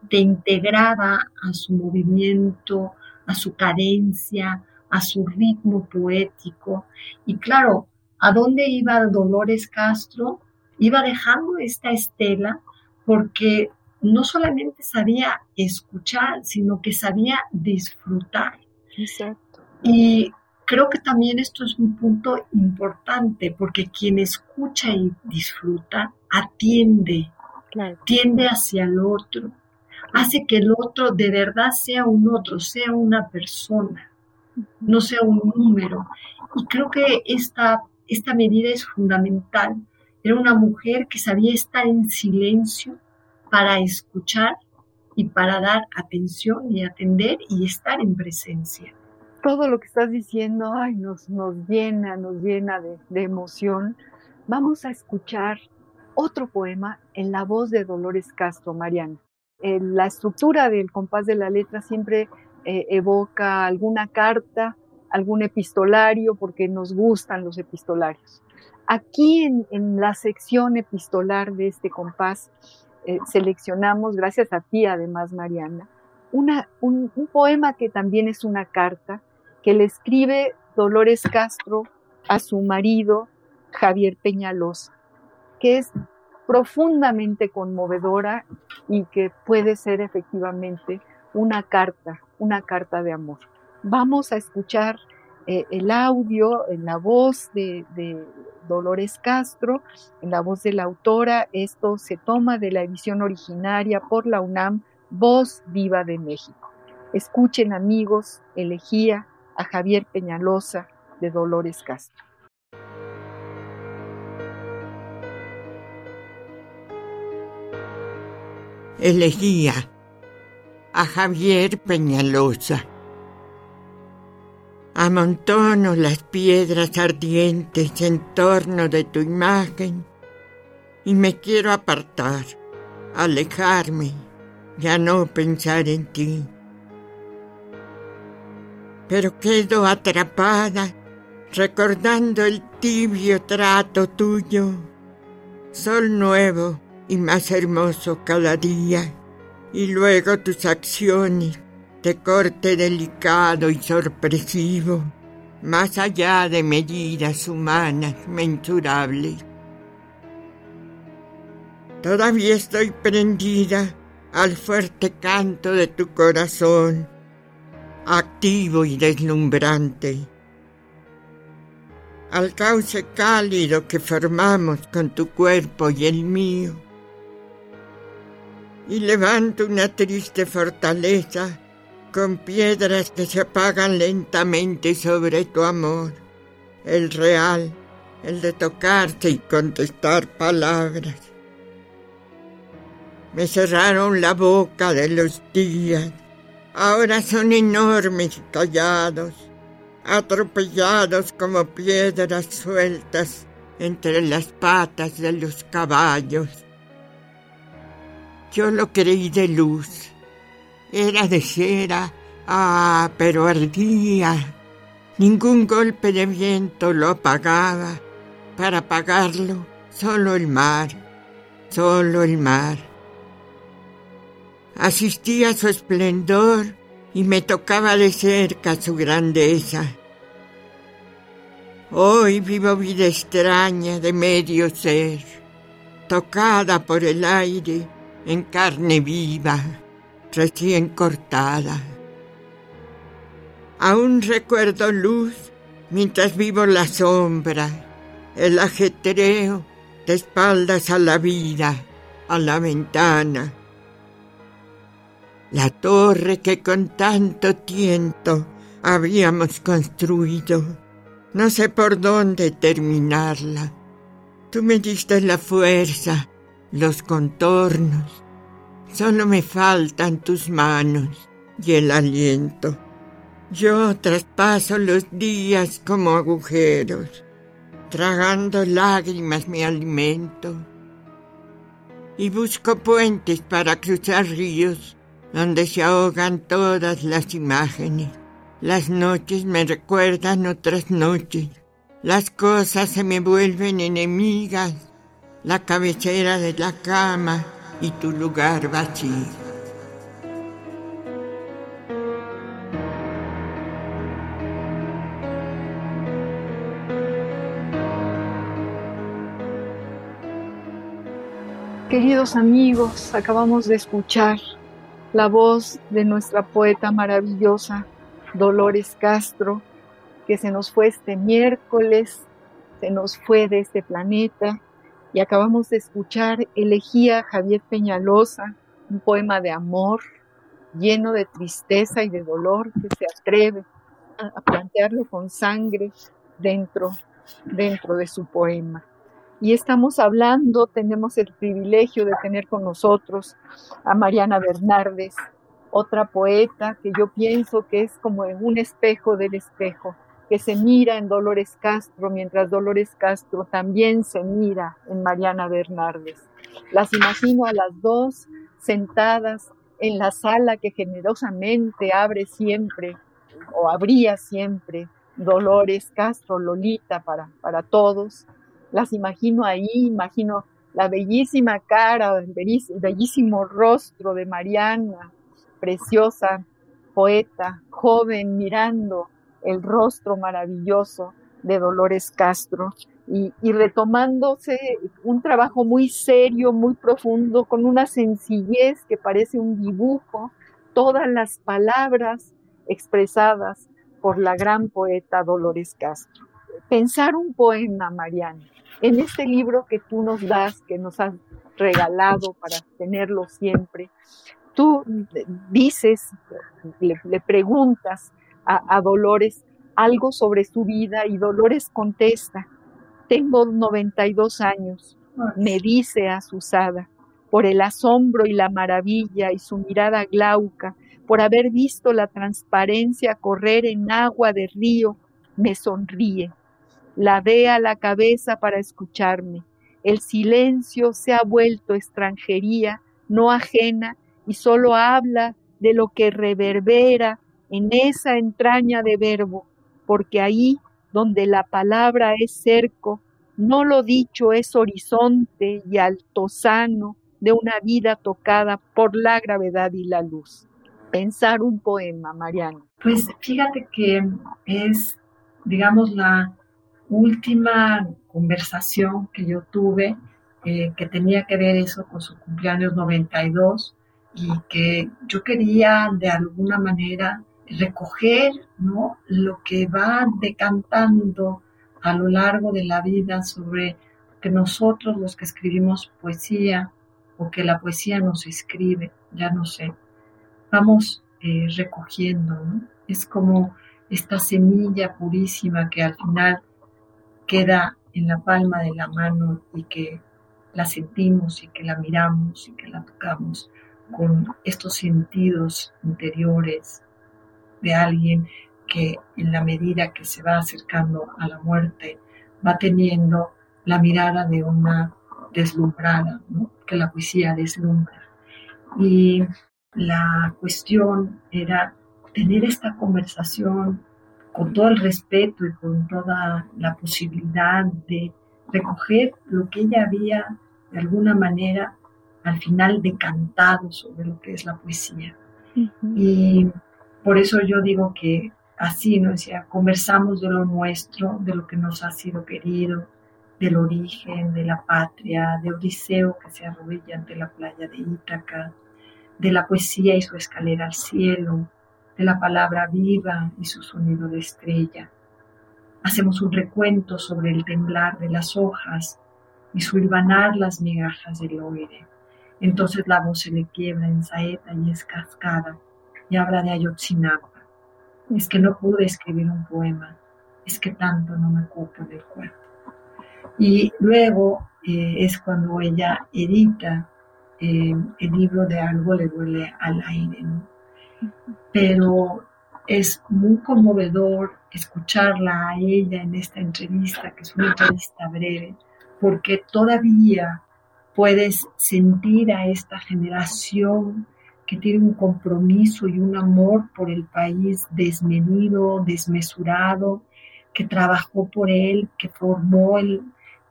te integraba a su movimiento, a su cadencia, a su ritmo poético. Y claro, ¿a dónde iba Dolores Castro? Iba dejando esta estela porque no solamente sabía escuchar, sino que sabía disfrutar. Exacto. Y creo que también esto es un punto importante porque quien escucha y disfruta atiende, tiende hacia el otro, hace que el otro de verdad sea un otro, sea una persona, no sea un número. Y creo que esta, esta medida es fundamental. Era una mujer que sabía estar en silencio para escuchar y para dar atención y atender y estar en presencia. todo lo que estás diciendo, ay, nos, nos llena, nos llena de, de emoción. Vamos a escuchar otro poema en la voz de Dolores Castro, Mariana. Eh, la estructura del compás de la letra siempre eh, evoca alguna carta, algún epistolario, porque nos gustan los epistolarios. Aquí en, la sección epistolar de este compás eh, seleccionamos, gracias a ti además, Mariana, una, un, un poema que también es una carta que le escribe Dolores Castro a su marido Javier Peñalosa, que es profundamente conmovedora y que puede ser efectivamente una carta, una carta de amor. Vamos a escuchar eh, el audio en la voz de, de, Dolores Castro, en la voz de la autora. Esto se toma de la edición originaria por la UNAM, Voz Viva de México. Escuchen amigos, elegía a Javier Peñalosa de Dolores Castro. elegía a Javier Peñalosa. Amontono las piedras ardientes en torno de tu imagen y me quiero apartar, alejarme, ya no pensar en ti. Pero quedo atrapada recordando el tibio trato tuyo, sol nuevo y más hermoso cada día, y luego tus acciones de corte delicado y sorpresivo, más allá de medidas humanas mensurables. Todavía estoy prendida al fuerte canto de tu corazón, activo y deslumbrante, al cauce cálido que formamos con tu cuerpo y el mío y levanto una triste fortaleza con piedras que se apagan lentamente sobre tu amor, el real, el de tocarte y contestar palabras. Me cerraron la boca de los días, ahora son enormes y callados, atropellados como piedras sueltas entre las patas de los caballos yo lo creí de luz. Era de cera, ah, pero ardía. Ningún golpe de viento lo apagaba. Para apagarlo, solo el mar, solo el mar. Asistí a su esplendor y me tocaba de cerca su grandeza. Hoy vivo vida extraña de medio ser, tocada por el aire en carne viva, recién cortada. Aún recuerdo luz mientras vivo la sombra, el ajetreo de espaldas a la vida, a la ventana. La torre que con tanto tiento habíamos construido, no sé por dónde terminarla. Tú me diste la fuerza los contornos. Solo me faltan tus manos y el aliento. Yo traspaso los días como agujeros, tragando lágrimas mi alimento. Y busco puentes para cruzar ríos donde se ahogan todas las imágenes. Las noches me recuerdan otras noches. Las cosas se me vuelven enemigas la cabecera de la cama y tu lugar vacío. Queridos amigos, acabamos de escuchar la voz de nuestra poeta maravillosa Dolores Castro, que se nos fue este miércoles, se nos fue de este planeta y acabamos de escuchar Elegía Javier Peñalosa, un poema de amor lleno de tristeza y de dolor que se atreve a plantearlo con sangre dentro, dentro de su poema. Y estamos hablando, tenemos el privilegio de tener con nosotros a Mariana Bernardes, otra poeta que yo pienso que es como un espejo del espejo, que se mira en Dolores Castro, mientras Dolores Castro también se mira en Mariana Bernardes. Las imagino a las dos sentadas en la sala que generosamente abre siempre o abría siempre Dolores Castro, Lolita para, para todos. Las imagino ahí, imagino la bellísima cara, el bellísimo rostro de Mariana, preciosa poeta, joven, mirando el rostro maravilloso de Dolores Castro y, retomándose un trabajo muy serio, muy profundo, con una sencillez que parece un dibujo, todas las palabras expresadas por la gran poeta Dolores Castro. Pensar un poema, Mariana, en este libro que tú nos das, que nos has regalado para tenerlo siempre, tú dices, le, preguntas a, Dolores algo sobre su vida y Dolores contesta, tengo 92 años, me dice asusada, por el asombro y la maravilla y su mirada glauca, por haber visto la transparencia correr en agua de río, me sonríe. La ve a la cabeza para escucharme. El silencio se ha vuelto extranjería, no ajena, y solo habla de lo que reverbera en esa entraña de verbo, porque ahí donde la palabra es cerco, no lo dicho es horizonte y altozano de una vida tocada por la gravedad y la luz. Pensar un poema, Mariana. Pues fíjate que es, digamos, la última conversación que yo tuve eh, que tenía que ver eso con su cumpleaños 92 y que yo quería de alguna manera recoger ¿no? lo que va decantando a lo largo de la vida sobre que nosotros los que escribimos poesía o que la poesía nos escribe, ya no sé, vamos eh, recogiendo. Es como esta semilla purísima que al final queda en la palma de la mano y que la sentimos y que la miramos y que la tocamos con estos sentidos interiores de alguien que en la medida que se va acercando a la muerte va teniendo la mirada de una deslumbrada, que la poesía deslumbra. Y la cuestión era tener esta conversación con todo el respeto y con toda la posibilidad de recoger lo que ella había de alguna manera al final decantado sobre lo que es la poesía. Y por eso yo digo que así, ¿no? Decía, conversamos de lo nuestro, de lo que nos ha sido querido, del origen, de la patria, de Odiseo que se arrodilla ante la playa de Ítaca, de la poesía y su escalera al cielo, de la palabra viva y su sonido de estrella. Hacemos un recuento sobre el temblar de las hojas y su hilvanar las migajas del oire. Entonces la voz se le quiebra en saeta y es cascada y habla de Ayotzinapa. Es que no pude escribir un poema, es que tanto no me ocupo del cuerpo. Y luego eh, es cuando ella edita eh, el libro de Algo le duele al aire. Pero es muy conmovedor escucharla a ella en esta entrevista, que es una entrevista breve, porque todavía puedes sentir a esta generación que tiene un compromiso y un amor por el país desmedido, desmesurado, que trabajó por él, que formó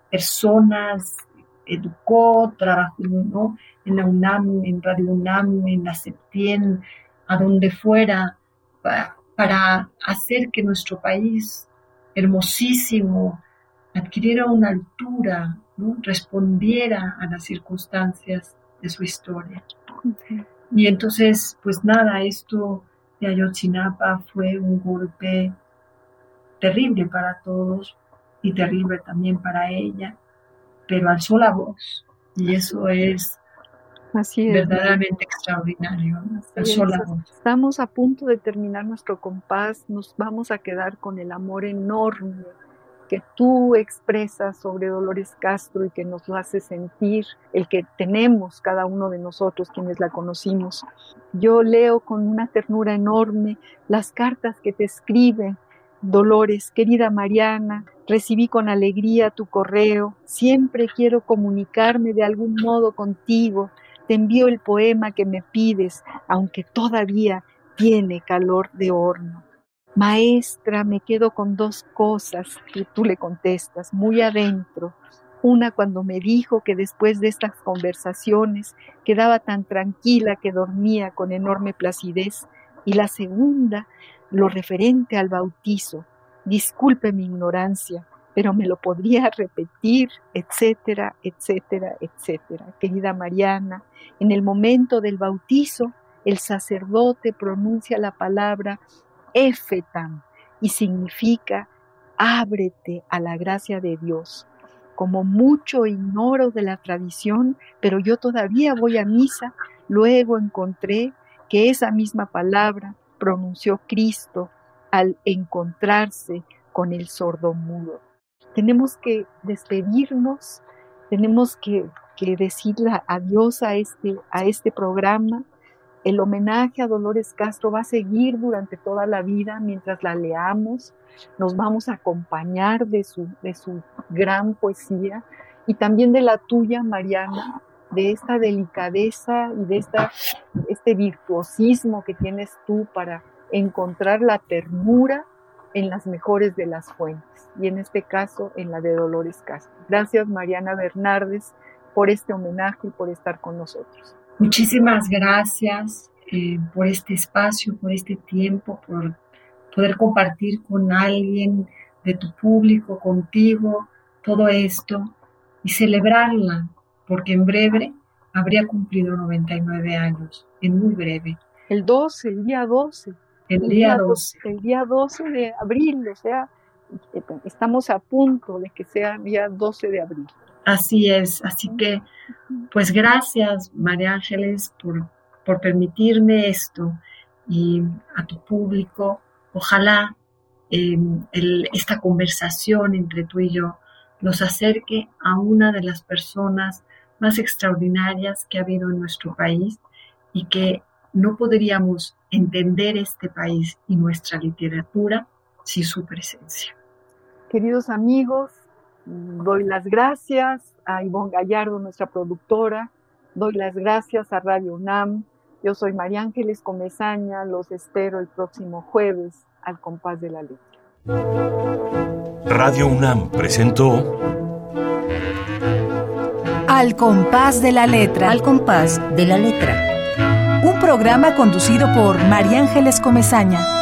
personas, educó, trabajó en la UNAM, en Radio UNAM, en la SEPTIEN, a donde fuera, para, hacer que nuestro país hermosísimo adquiriera una altura, respondiera a las circunstancias de su historia. Y entonces, pues nada, esto de Ayotzinapa fue un golpe terrible para todos y terrible también para ella, pero alzó la voz y eso es Así verdaderamente extraordinario. Alzó la voz. Estamos a punto de terminar nuestro compás, nos vamos a quedar con el amor enorme que tú expresas sobre Dolores Castro y que nos lo hace sentir, el que tenemos cada uno de nosotros quienes la conocimos. Yo leo con una ternura enorme las cartas que te escribe Dolores, querida Mariana, recibí con alegría tu correo, siempre quiero comunicarme de algún modo contigo, te envío el poema que me pides, aunque todavía tiene calor de horno. Maestra, me quedo con dos cosas que tú le contestas muy adentro. Una cuando me dijo que después de estas conversaciones quedaba tan tranquila que dormía con enorme placidez. Y la segunda, lo referente al bautizo. Disculpe mi ignorancia, pero me lo podría repetir, etcétera, etcétera, etcétera. Querida Mariana, en el momento del bautizo, el sacerdote pronuncia la palabra Efetam y significa ábrete a la gracia de Dios. Como mucho ignoro de la tradición, pero yo todavía voy a misa, luego encontré que esa misma palabra pronunció Cristo al encontrarse con el sordo mudo. Tenemos que despedirnos, tenemos que, que decirle adiós a este, a este programa, el homenaje a Dolores Castro va a seguir durante toda la vida mientras la leamos. Nos vamos a acompañar de su, de su gran poesía y también de la tuya, Mariana, de esta delicadeza y de esta, este virtuosismo que tienes tú para encontrar la ternura en las mejores de las fuentes y en este caso en la de Dolores Castro. Gracias Mariana Bernardes por este homenaje y por estar con nosotros. Muchísimas gracias eh, por este espacio, por este tiempo, por poder compartir con alguien de tu público, contigo, todo esto y celebrarla, porque en breve habría cumplido 99 años, en muy breve. El 12, el día 12. El, día 12. El día 12 de abril, o sea, estamos a punto de que sea el día 12 de abril. Así es, así que pues gracias María Ángeles por, por permitirme esto y a tu público. Ojalá em, esta conversación entre tú y yo nos acerque a una de las personas más extraordinarias que ha habido en nuestro país y que no podríamos entender este país y nuestra literatura sin su presencia. Queridos amigos, Doy las gracias a Ivonne Gallardo, nuestra productora. Doy las gracias a Radio UNAM. Yo soy María Ángeles Comezaña. Los espero el próximo jueves al compás de la letra. Radio UNAM presentó Al compás de la letra. Al compás de la letra. Un programa conducido por María Ángeles Comezaña.